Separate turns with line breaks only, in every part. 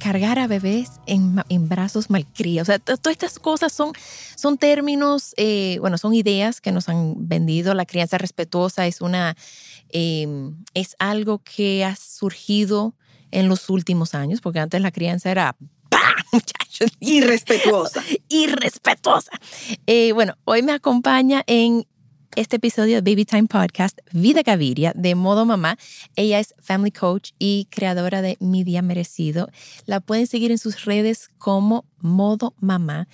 cargar a bebés en, en brazos malcriados. O sea, todas estas cosas son, son términos, eh, bueno, son ideas que nos han vendido. La crianza respetuosa es una, eh, es algo que ha surgido en los últimos años, porque antes la crianza era muchachos.
Irrespetuosa.
Irrespetuosa. Eh, bueno, hoy me acompaña en este episodio de Baby Time Podcast, Vida Gaviria, de Modo Mamá. Ella es Family Coach y creadora de Mi Día Merecido. La pueden seguir en sus redes como Modo Mamá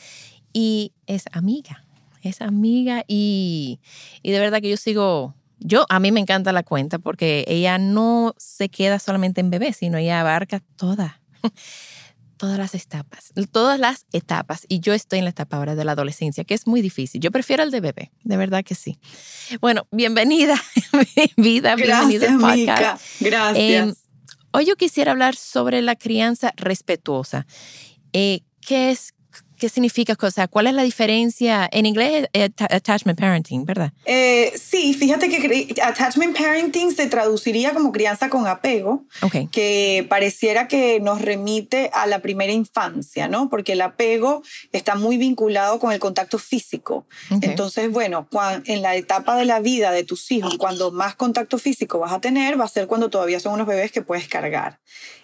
y es amiga. Es amiga y, y de verdad que yo sigo yo, a mí me encanta la cuenta porque ella no se queda solamente en bebé, sino ella abarca toda todas las etapas, todas las etapas. Y yo estoy en la etapa ahora de la adolescencia, que es muy difícil. Yo prefiero el de bebé, de verdad que sí. Bueno, bienvenida, vida, bienvenida
al podcast. Gracias. Eh,
hoy yo quisiera hablar sobre la crianza respetuosa. Eh, ¿Qué es ¿Qué significa? O sea, ¿cuál es la diferencia? En inglés es attachment parenting, ¿verdad?
Eh, sí, fíjate que attachment parenting se traduciría como crianza con apego, que pareciera que nos remite a la primera infancia, ¿no? Porque el apego está muy vinculado con el contacto físico. Entonces, bueno, en la etapa de la vida de tus hijos, cuando más contacto físico vas a tener, va a ser cuando todavía son unos bebés que puedes cargar.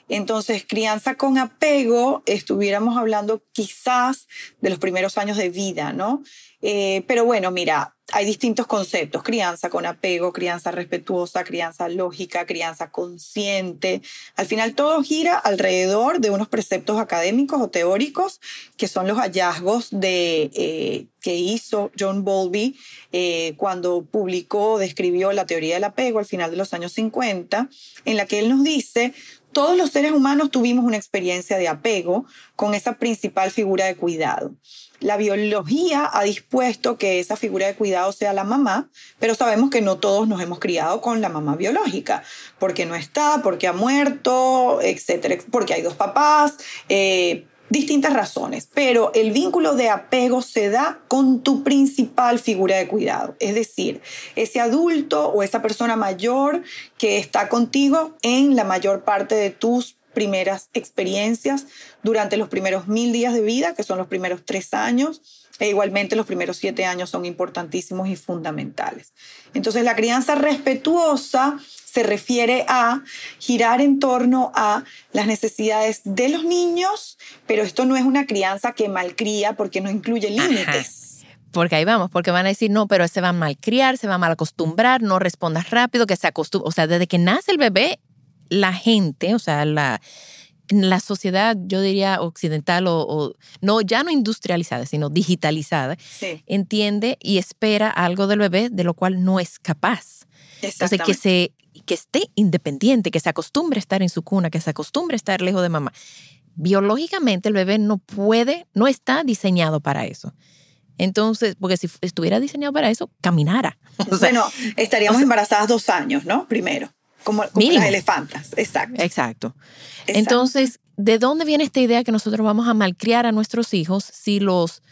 Entonces, crianza con apego, estuviéramos hablando quizás de los primeros años de vida, ¿no? Eh, pero bueno, mira, hay distintos conceptos, crianza con apego, crianza respetuosa, crianza lógica, crianza consciente. Al final todo gira alrededor de unos preceptos académicos o teóricos que son los hallazgos de, eh, que hizo John Bowlby eh, cuando publicó, describió la teoría del apego al final de los años 50, en la que él nos dice, todos los seres humanos tuvimos una experiencia de apego con esa principal figura de cuidado. La biología ha dispuesto que esa figura de cuidado sea la mamá, pero sabemos que no todos nos hemos criado con la mamá biológica, porque no está, porque ha muerto, etcétera, porque hay dos papás, eh, distintas razones, pero el vínculo de apego se da con tu principal figura de cuidado, es decir, ese adulto o esa persona mayor que está contigo en la mayor parte de tus primeras experiencias durante los primeros mil días de vida, que son los primeros tres años, e igualmente los primeros siete años son importantísimos y fundamentales. Entonces la crianza respetuosa se refiere a girar en torno a las necesidades de los niños, pero esto no es una crianza que malcría porque no incluye límites.
Porque ahí vamos, porque van a decir, no, pero se va a malcriar, se va a mal acostumbrar, no respondas rápido, que se acostumbra. O sea, desde que nace el bebé, la gente, o sea, la, la sociedad, yo diría occidental o, no, ya no industrializada, sino digitalizada, entiende y espera algo del bebé de lo cual no es capaz. Entonces, que se que esté independiente, que se acostumbre a estar en su cuna, que se acostumbre a estar lejos de mamá. Biológicamente el bebé no puede, no está diseñado para eso. Entonces, porque si estuviera diseñado para eso, caminara.
bueno, estaríamos embarazadas dos años, ¿no? Primero, como, las elefantas, exacto.
Exacto. Entonces, ¿de dónde viene esta idea que nosotros vamos a malcriar a nuestros hijos si los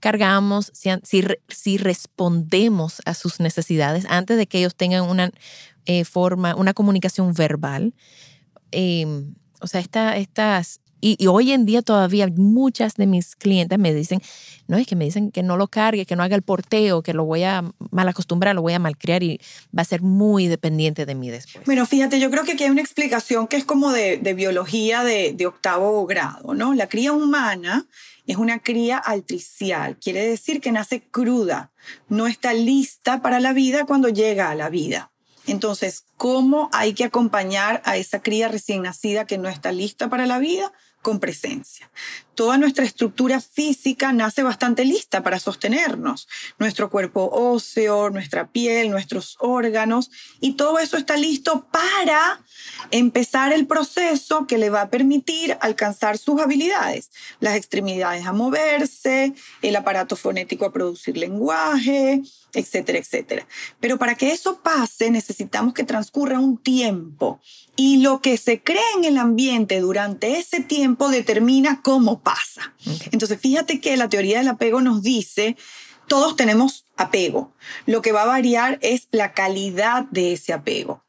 cargamos, si, si, si respondemos a sus necesidades antes de que ellos tengan una, eh, forma, una comunicación verbal. Em, o sea, estas... Y, hoy en día todavía muchas de mis clientes me dicen, no, es que me dicen que no lo cargue, que no haga el porteo, que lo voy a mal acostumbrar, lo voy a malcriar y va a ser muy dependiente de mí después.
Bueno, fíjate, yo creo que aquí hay una explicación que es como de, biología de, de, octavo grado, ¿no? La cría humana es una cría altricial, quiere decir que nace cruda, no está lista para la vida cuando llega a la vida. Entonces, ¿cómo hay que acompañar a esa cría recién nacida que no está lista para la vida? Con presencia. Toda nuestra estructura física nace bastante lista para sostenernos. Nuestro cuerpo óseo, nuestra piel, nuestros órganos, y todo eso está listo para empezar el proceso que le va a permitir alcanzar sus habilidades, las extremidades a moverse, el aparato fonético a producir lenguaje, etcétera, etcétera. Pero para que eso pase necesitamos que transcurra un tiempo y lo que se cree en el ambiente durante ese tiempo determina cómo pasa. Entonces, fíjate que la teoría del apego nos dice, todos tenemos apego. Lo que va a variar es la calidad de ese apego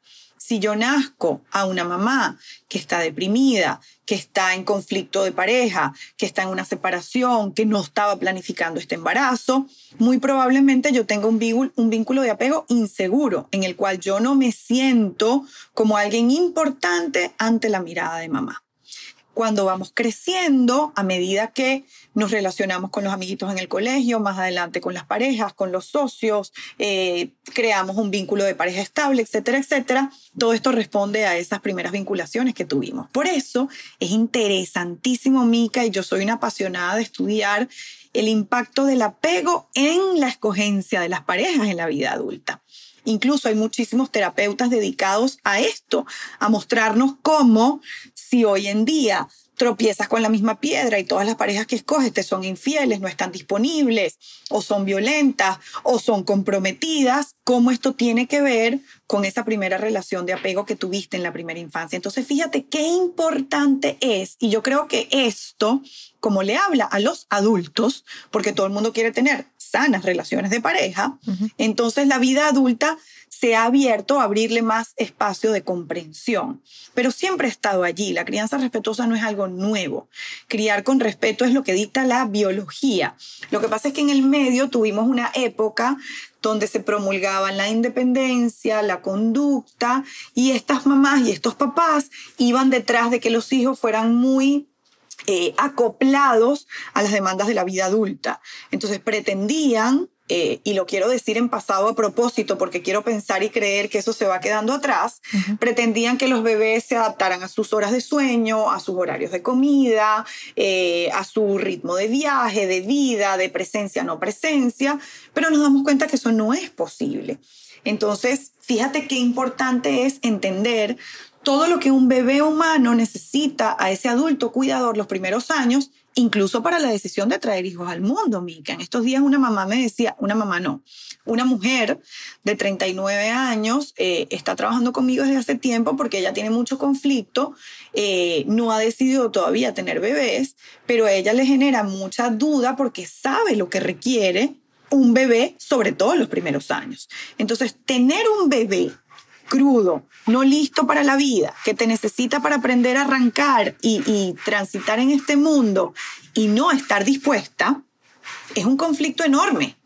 si yo nazco a una mamá que está deprimida, que está en conflicto de pareja, que está en una separación, que no estaba planificando este embarazo, muy probablemente yo tenga un vínculo, un vínculo de apego inseguro, en el cual yo no me siento como alguien importante ante la mirada de mamá cuando vamos creciendo, a medida que nos relacionamos con los amiguitos en el colegio, más adelante con las parejas, con los socios, eh, creamos un vínculo de pareja estable, etcétera, etcétera, todo esto responde a esas primeras vinculaciones que tuvimos. Por eso es interesantísimo, Mica, y yo soy una apasionada de estudiar el impacto del apego en la escogencia de las parejas en la vida adulta. Incluso hay muchísimos terapeutas dedicados a esto, a mostrarnos cómo si hoy en día tropiezas con la misma piedra y todas las parejas que escoges te son infieles, no están disponibles, o son violentas, o son comprometidas, cómo esto tiene que ver con esa primera relación de apego que tuviste en la primera infancia. Entonces, fíjate qué importante es, y yo creo que esto, como le habla a los adultos, porque todo el mundo quiere tener sanas relaciones de pareja, entonces la vida adulta se ha abierto a abrirle más espacio de comprensión. Pero siempre ha estado allí. La crianza respetuosa no es algo nuevo. Criar con respeto es lo que dicta la biología. Lo que pasa es que en el medio tuvimos una época donde se promulgaban la independencia, la conducta, y estas mamás y estos papás iban detrás de que los hijos fueran muy eh, acoplados a las demandas de la vida adulta. Entonces pretendían eh, y lo quiero decir en pasado a propósito porque quiero pensar y creer que eso se va quedando atrás, pretendían que los bebés se adaptaran a sus horas de sueño, a sus horarios de comida, eh, a su ritmo de viaje, de vida, de presencia, no presencia, pero nos damos cuenta que eso no es posible. Entonces, fíjate qué importante es entender todo lo que un bebé humano necesita a ese adulto cuidador los primeros años incluso para la decisión de traer hijos al mundo, Mica. En estos días una mamá me decía, una mamá no, una mujer de 39 años eh, está trabajando conmigo desde hace tiempo porque ella tiene mucho conflicto, eh, no ha decidido todavía tener bebés, pero a ella le genera mucha duda porque sabe lo que requiere un bebé, sobre todo en los primeros años. Entonces, tener un bebé crudo, no listo para la vida, que te necesita para aprender a arrancar y, transitar en este mundo y no estar dispuesta, es un conflicto enorme.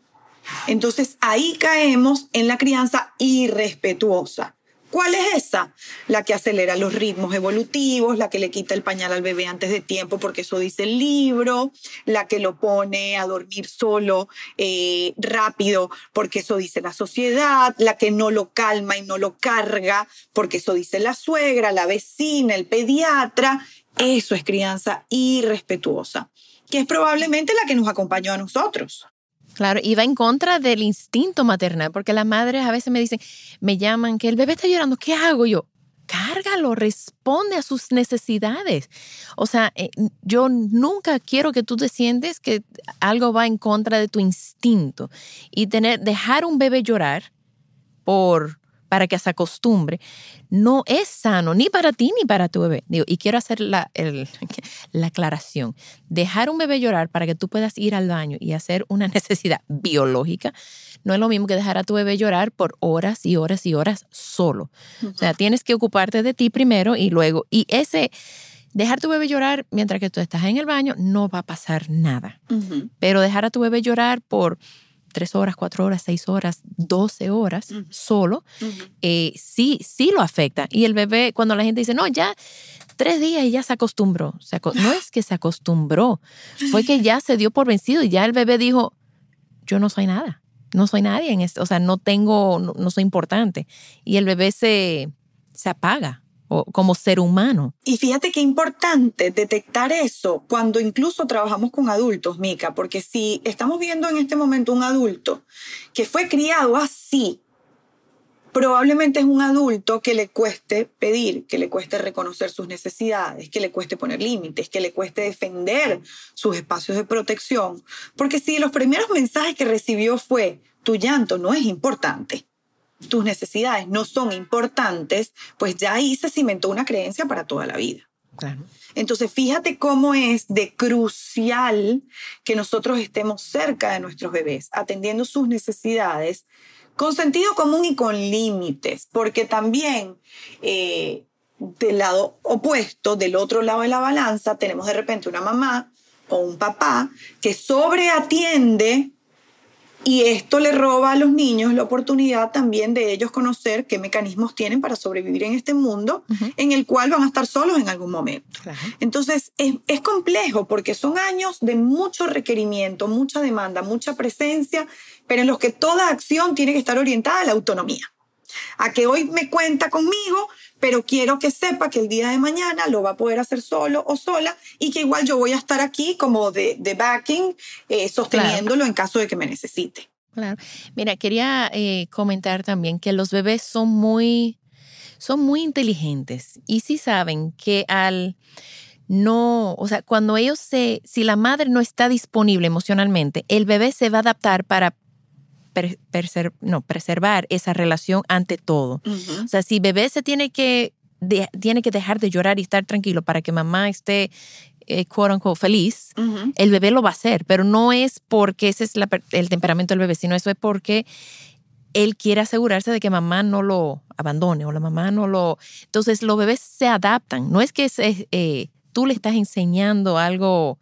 Entonces ahí caemos en la crianza irrespetuosa. ¿Cuál es esa? La que acelera los ritmos evolutivos, la que le quita el pañal al bebé antes de tiempo porque eso dice el libro, la que lo pone a dormir solo eh, rápido porque eso dice la sociedad, la que no lo calma y no lo carga porque eso dice la suegra, la vecina, el pediatra. Eso es crianza irrespetuosa, que es probablemente la que nos acompañó a nosotros.
Claro, y va en contra del instinto maternal, porque las madres a veces me dicen, me llaman que el bebé está llorando, ¿qué hago yo? Cárgalo, responde a sus necesidades. O sea, eh, yo nunca quiero que tú te sientes que algo va en contra de tu instinto y tener, dejar un bebé llorar por para que se acostumbre, no es sano ni para ti ni para tu bebé. Digo, y quiero hacer la, la aclaración. Dejar un bebé llorar para que tú puedas ir al baño y hacer una necesidad biológica no es lo mismo que dejar a tu bebé llorar por horas y horas y horas solo. O sea, tienes que ocuparte de ti primero y luego. Y ese dejar tu bebé llorar mientras que tú estás en el baño no va a pasar nada. Pero dejar a tu bebé llorar por tres horas, cuatro horas, seis horas, doce horas solo, eh, sí, sí lo afecta. Y el bebé, cuando la gente dice, no, ya tres días y ya se acostumbró. no es que se acostumbró, fue que ya se dio por vencido y ya el bebé dijo, yo no soy nada. no soy nadie en esto, o sea, no tengo, no, soy importante. Y el bebé se, se apaga como ser humano.
Y fíjate qué importante detectar eso cuando incluso trabajamos con adultos, Mica, porque si estamos viendo en este momento un adulto que fue criado así, probablemente es un adulto que le cueste pedir, que le cueste reconocer sus necesidades, que le cueste poner límites, que le cueste defender sus espacios de protección. Porque si los primeros mensajes que recibió fue, tu llanto no es importante, tus necesidades no son importantes, pues ya ahí se cimentó una creencia para toda la vida. Entonces, fíjate cómo es de crucial que nosotros estemos cerca de nuestros bebés, atendiendo sus necesidades, con sentido común y con límites, porque también eh, del lado opuesto, del otro lado de la balanza, tenemos de repente una mamá o un papá que sobreatiende y esto le roba a los niños la oportunidad también de ellos conocer qué mecanismos tienen para sobrevivir en este mundo en el cual van a estar solos en algún momento. Entonces es, es, complejo porque son años de mucho requerimiento, mucha demanda, mucha presencia, pero en los que toda acción tiene que estar orientada a la autonomía. A que hoy me cuenta conmigo, pero quiero que sepa que el día de mañana lo va a poder hacer solo o sola y que igual yo voy a estar aquí como de, de backing, eh, sosteniéndolo en caso de que me necesite.
Claro. Mira, quería eh, comentar también que los bebés son muy, son muy inteligentes y sí saben que al no, o sea, cuando ellos se, si la madre no está disponible emocionalmente, el bebé se va a adaptar para no, preservar esa relación ante todo. O sea, si bebé se tiene que, tiene que dejar de llorar y estar tranquilo para que mamá esté eh, quote unquote feliz, el bebé lo va a hacer, pero no es porque ese es el temperamento del bebé, sino eso es porque él quiere asegurarse de que mamá no lo abandone o la mamá no lo... Entonces los bebés se adaptan, no es que eh, tú le estás enseñando algo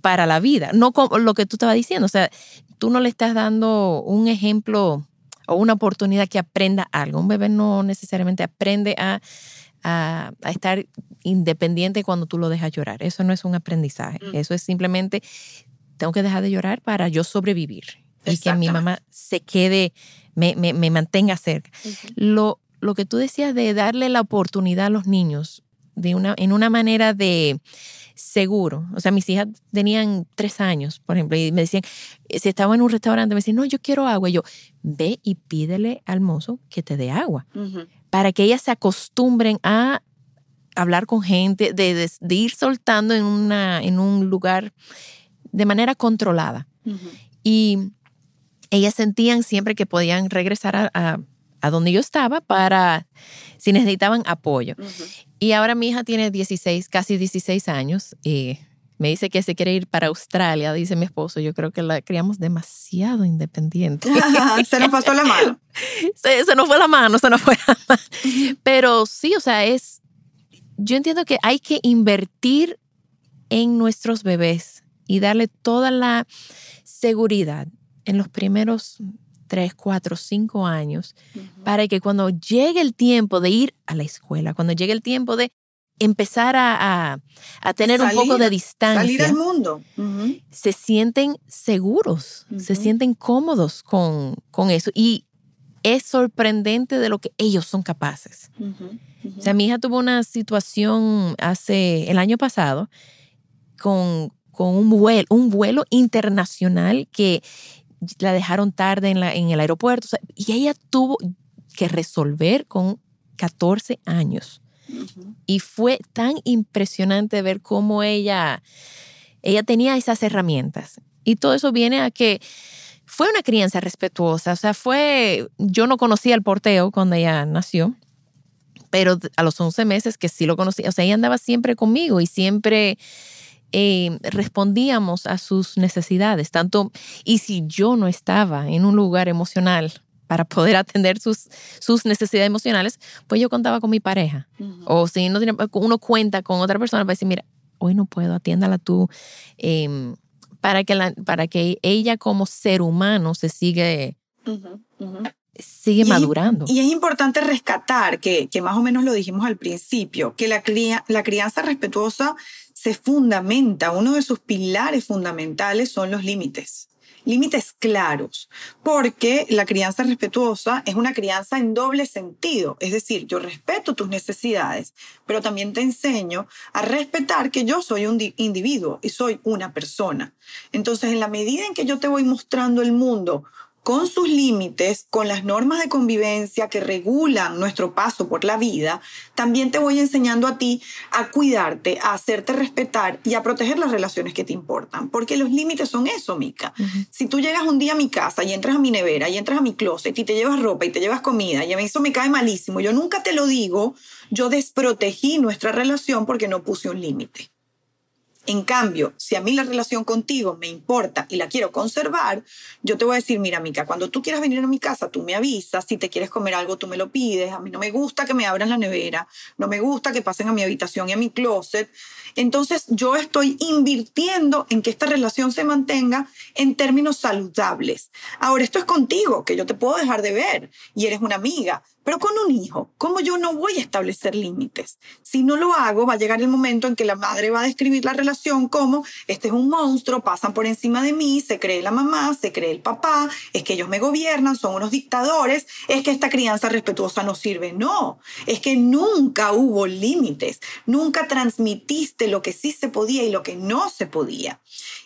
para la vida, no como lo que tú estabas diciendo, o sea, tú no le estás dando un ejemplo o una oportunidad que aprenda algo. Un bebé no necesariamente aprende a, a, estar independiente cuando tú lo dejas llorar. Eso no es un aprendizaje. Mm. Eso es simplemente, tengo que dejar de llorar para yo sobrevivir y que mi mamá se quede, me, me, me mantenga cerca. lo, lo que tú decías de darle la oportunidad a los niños de una, en una manera de seguro. O sea, mis hijas tenían tres años, por ejemplo, y me decían, eh, si estaba en un restaurante, me decían, no, yo quiero agua. Y yo, ve y pídele al mozo que te dé agua, para que ellas se acostumbren a hablar con gente, de, ir soltando en, una, en un lugar de manera controlada. Y ellas sentían siempre que podían regresar a, a donde yo estaba para si necesitaban apoyo. Y ahora mi hija tiene 16, casi 16 años y me dice que se quiere ir para Australia, dice mi esposo. Yo creo que la criamos demasiado independiente.
se nos pasó la mano.
Se, se, nos fue la mano, se nos fue la mano. Pero sí, o sea, es, yo entiendo que hay que invertir en nuestros bebés y darle toda la seguridad en los primeros tres, cuatro, cinco años, para que cuando llegue el tiempo de ir a la escuela, cuando llegue el tiempo de empezar a, a, tener un poco de distancia.
Salir al mundo.
Se sienten seguros, se sienten cómodos con, con, eso. Y es sorprendente de lo que ellos son capaces. O sea, mi hija tuvo una situación hace el año pasado con, con un, vuelo, un vuelo internacional que la dejaron tarde en, la, en el aeropuerto. y ella tuvo que resolver con 14 años. Y fue tan impresionante ver cómo ella, ella tenía esas herramientas. Y todo eso viene a que fue una crianza respetuosa. O sea, fue, yo no conocía al porteo cuando ella nació, pero a los 11 meses que sí lo conocía, o sea, ella andaba siempre conmigo y siempre eh, respondíamos a sus necesidades, tanto, y si yo no estaba en un lugar emocional para poder atender sus, sus necesidades emocionales, pues yo contaba con mi pareja. O si no uno cuenta con otra persona para decir, mira, hoy no puedo, atiéndala tú, em, para, que la, para que ella como ser humano se sigue... sigue madurando.
y es importante rescatar que, que, más o menos lo dijimos al principio, que la, la crianza respetuosa se fundamenta, uno de sus pilares fundamentales son los límites. límites claros, porque la crianza respetuosa es una crianza en doble sentido, es decir, yo respeto tus necesidades, pero también te enseño a respetar que yo soy un individuo y soy una persona. Entonces, en la medida en que yo te voy mostrando el mundo con sus límites, con las normas de convivencia que regulan nuestro paso por la vida, también te voy enseñando a ti a cuidarte, a hacerte respetar y a proteger las relaciones que te importan. Porque los límites son eso, Mica. Si tú llegas un día a mi casa y entras a mi nevera y entras a mi closet y te llevas ropa y te llevas comida y a mí eso me cae malísimo, yo nunca te lo digo, yo desprotegí nuestra relación porque no puse un límite. En cambio, si a mí la relación contigo me importa y la quiero conservar, yo te voy a decir, mira, Mica, cuando tú quieras venir a mi casa, tú me avisas, si te quieres comer algo, tú me lo pides, a mí no me gusta que me abran la nevera, no me gusta que pasen a mi habitación y a mi closet. Entonces, yo estoy invirtiendo en que esta relación se mantenga en términos saludables. Ahora, esto es contigo, que yo te puedo dejar de ver y eres una amiga, pero con un hijo, ¿cómo yo no voy a establecer límites? Si no lo hago, va a llegar el momento en que la madre va a describir la relación como, este es un monstruo, pasan por encima de mí, se cree la mamá, se cree el papá, es que ellos me gobiernan, son unos dictadores, es que esta crianza respetuosa no sirve. No, es que nunca hubo límites, nunca transmitiste lo que sí se podía y lo que no se podía.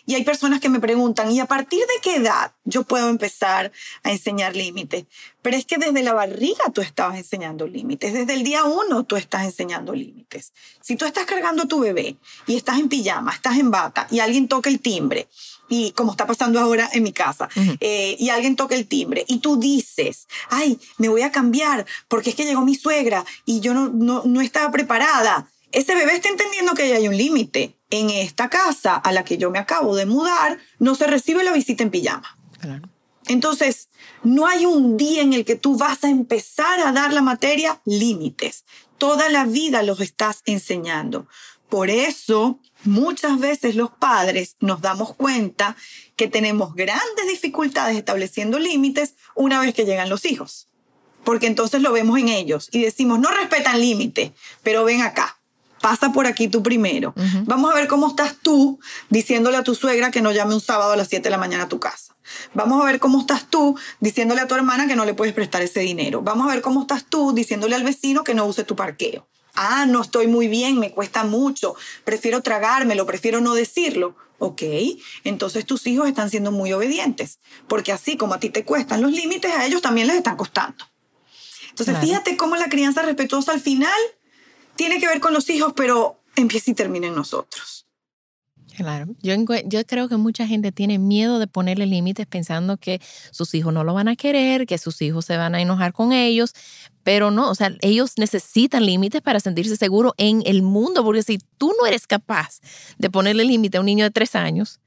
Y hay personas que me preguntan, ¿y a partir de qué edad yo puedo empezar a enseñar límites? Pero es que desde la barriga tú estabas enseñando límites, desde el día uno tú estás enseñando límites. Si tú estás cargando a tu bebé y estás en pijama, estás en bata y alguien toca el timbre, y como está pasando ahora en mi casa, eh, y alguien toca el timbre y tú dices, ay, me voy a cambiar porque es que llegó mi suegra y yo no, no, no estaba preparada ese bebé está entendiendo que hay un límite. En esta casa a la que yo me acabo de mudar, no se recibe la visita en pijama. Entonces, no hay un día en el que tú vas a empezar a dar la materia límites. Toda la vida los estás enseñando. Por eso, muchas veces los padres nos damos cuenta que tenemos grandes dificultades estableciendo límites una vez que llegan los hijos. Porque entonces lo vemos en ellos y decimos, no respetan límites, pero ven acá pasa por aquí tú primero. Vamos a ver cómo estás tú diciéndole a tu suegra que no llame un sábado a las 7 de la mañana a tu casa. Vamos a ver cómo estás tú diciéndole a tu hermana que no le puedes prestar ese dinero. Vamos a ver cómo estás tú diciéndole al vecino que no use tu parqueo. Ah, no estoy muy bien, me cuesta mucho, prefiero tragármelo, prefiero no decirlo. Ok, entonces tus hijos están siendo muy obedientes, porque así como a ti te cuestan los límites, a ellos también les están costando. Entonces, fíjate cómo la crianza respetuosa al final tiene que ver con los hijos, pero empieza y termina en nosotros.
Claro, yo, yo creo que mucha gente tiene miedo de ponerle límites pensando que sus hijos no lo van a querer, que sus hijos se van a enojar con ellos, pero no, o sea, ellos necesitan límites para sentirse seguros en el mundo, porque si tú no eres capaz de ponerle límite a un niño de tres años,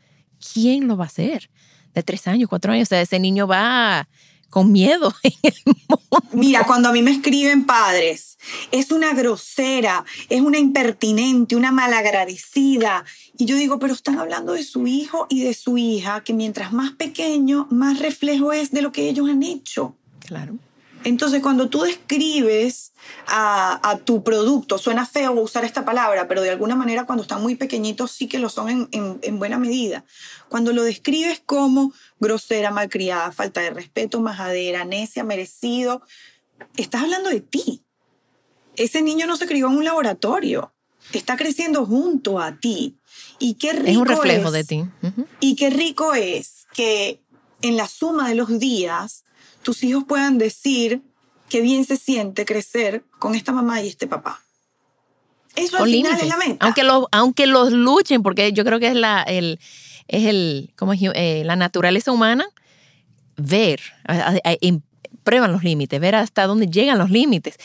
¿quién lo va a hacer? De tres años, cuatro años, o sea, ese niño va con miedo en el mundo.
Mira, cuando a mí me escriben padres, es una grosera, es una impertinente, una malagradecida. Y yo digo, pero están hablando de su hijo y de su hija, que mientras más pequeño, más reflejo es de lo que ellos han hecho.
Claro.
Entonces, cuando tú describes a, tu producto, suena feo usar esta palabra, pero de alguna manera cuando están muy pequeñitos sí que lo son en, buena medida. Cuando lo describes como grosera, malcriada, falta de respeto, majadera, necia, merecido, estás hablando de ti. Ese niño no se crió en un laboratorio, está creciendo junto a ti. Y qué rico
es un reflejo de ti.
Y qué rico es que en la suma de los días tus hijos puedan decir qué bien se siente crecer con esta mamá y este papá. Eso al final es la meta.
Aunque, aunque los luchen, porque yo creo que es la, el, es el, como eh, la naturaleza humana, ver, prueban los límites, ver hasta dónde llegan los límites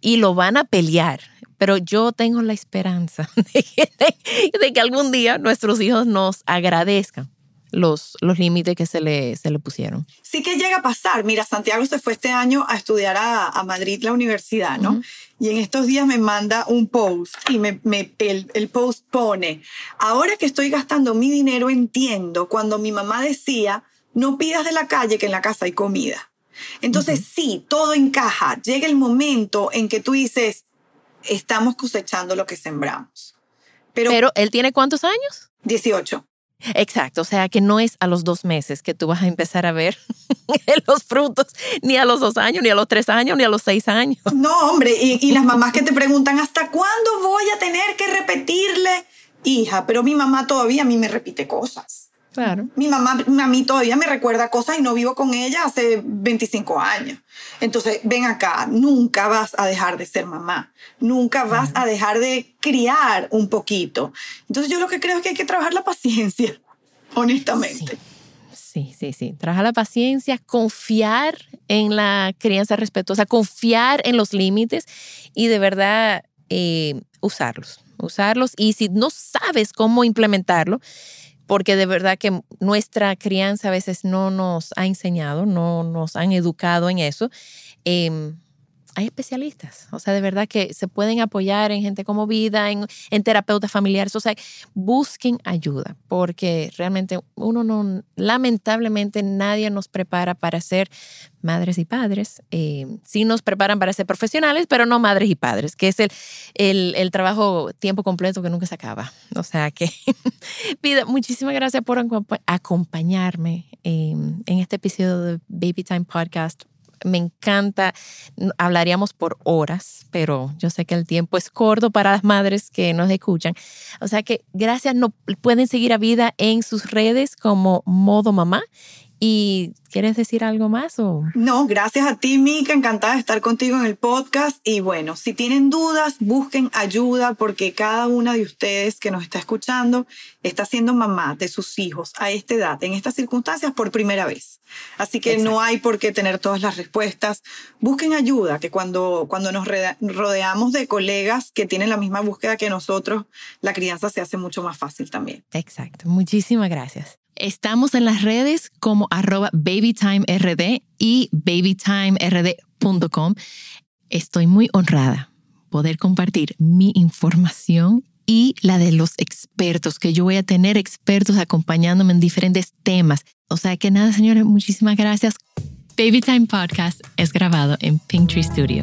y lo van a pelear. Pero yo tengo la esperanza de que algún día nuestros hijos nos agradezcan los, los límites que se le, se le pusieron.
Sí que llega a pasar. Mira, Santiago se fue este año a estudiar a, a Madrid, la universidad, ¿no? Y en estos días me manda un post y me, me, el, el, post pone, ahora que estoy gastando mi dinero entiendo cuando mi mamá decía, no pidas de la calle que en la casa hay comida. Entonces sí, todo encaja. Llega el momento en que tú dices, estamos cosechando lo que sembramos.
Pero, Pero él tiene cuántos años?
18.
Exacto, o sea que no es a los dos meses que tú vas a empezar a ver los frutos, ni a los dos años, ni a los tres años, ni a los seis años.
No, hombre, y, y las mamás que te preguntan, ¿hasta cuándo voy a tener que repetirle? Hija, pero mi mamá todavía a mí me repite cosas.
Claro.
Mi mamá a mí todavía me recuerda cosas y no vivo con ella hace 25 años. Entonces, ven acá, nunca vas a dejar de ser mamá, nunca vas a dejar de criar un poquito. Entonces, yo lo que creo es que hay que trabajar la paciencia, honestamente.
Sí, sí, sí. Trabajar la paciencia, confiar en la crianza respetuosa, confiar en los límites y de verdad eh, usarlos, usarlos. Y si no sabes cómo implementarlo, porque de verdad que nuestra crianza a veces no nos ha enseñado, no nos han educado en eso. Em, hay especialistas, o sea, de verdad que se pueden apoyar en gente como vida, en, en, terapeutas familiares, o sea, busquen ayuda, porque realmente uno no, lamentablemente nadie nos prepara para ser madres y padres. Eh, sí nos preparan para ser profesionales, pero no madres y padres, que es el, el, trabajo tiempo completo que nunca se acaba. O sea que, vida, muchísimas gracias por acompañarme eh, en este episodio de Baby Time Podcast me encanta. Hablaríamos por horas, pero yo sé que el tiempo es corto para las madres que nos escuchan. O sea que gracias, no, pueden seguir a Vida en sus redes como Modo Mamá ¿Y quieres decir algo más? O?
No, gracias a ti, Mika. Encantada de estar contigo en el podcast. Y bueno, si tienen dudas, busquen ayuda porque cada una de ustedes que nos está escuchando está siendo mamá de sus hijos a esta edad, en estas circunstancias, por primera vez. Así que no hay por qué tener todas las respuestas. Busquen ayuda, que cuando, cuando nos rodeamos de colegas que tienen la misma búsqueda que nosotros, la crianza se hace mucho más fácil también.
Exacto. Muchísimas gracias. Estamos en las redes como arroba babytimerd y babytimerd.com. Estoy muy honrada poder compartir mi información y la de los expertos, que yo voy a tener expertos acompañándome en diferentes temas. O sea que nada, señores, muchísimas gracias. Baby Time Podcast es grabado en Pinktree Studio.